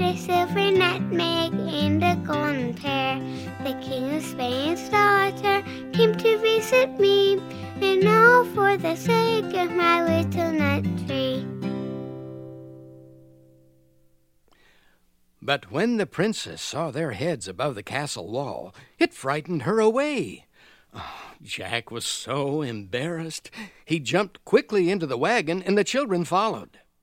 a silver nutmeg and a golden pear. The king of Spain's daughter came to visit me, and all for the sake of my little nut tree. But when the princess saw their heads above the castle wall, it frightened her away. Oh, Jack was so embarrassed. He jumped quickly into the wagon, and the children followed.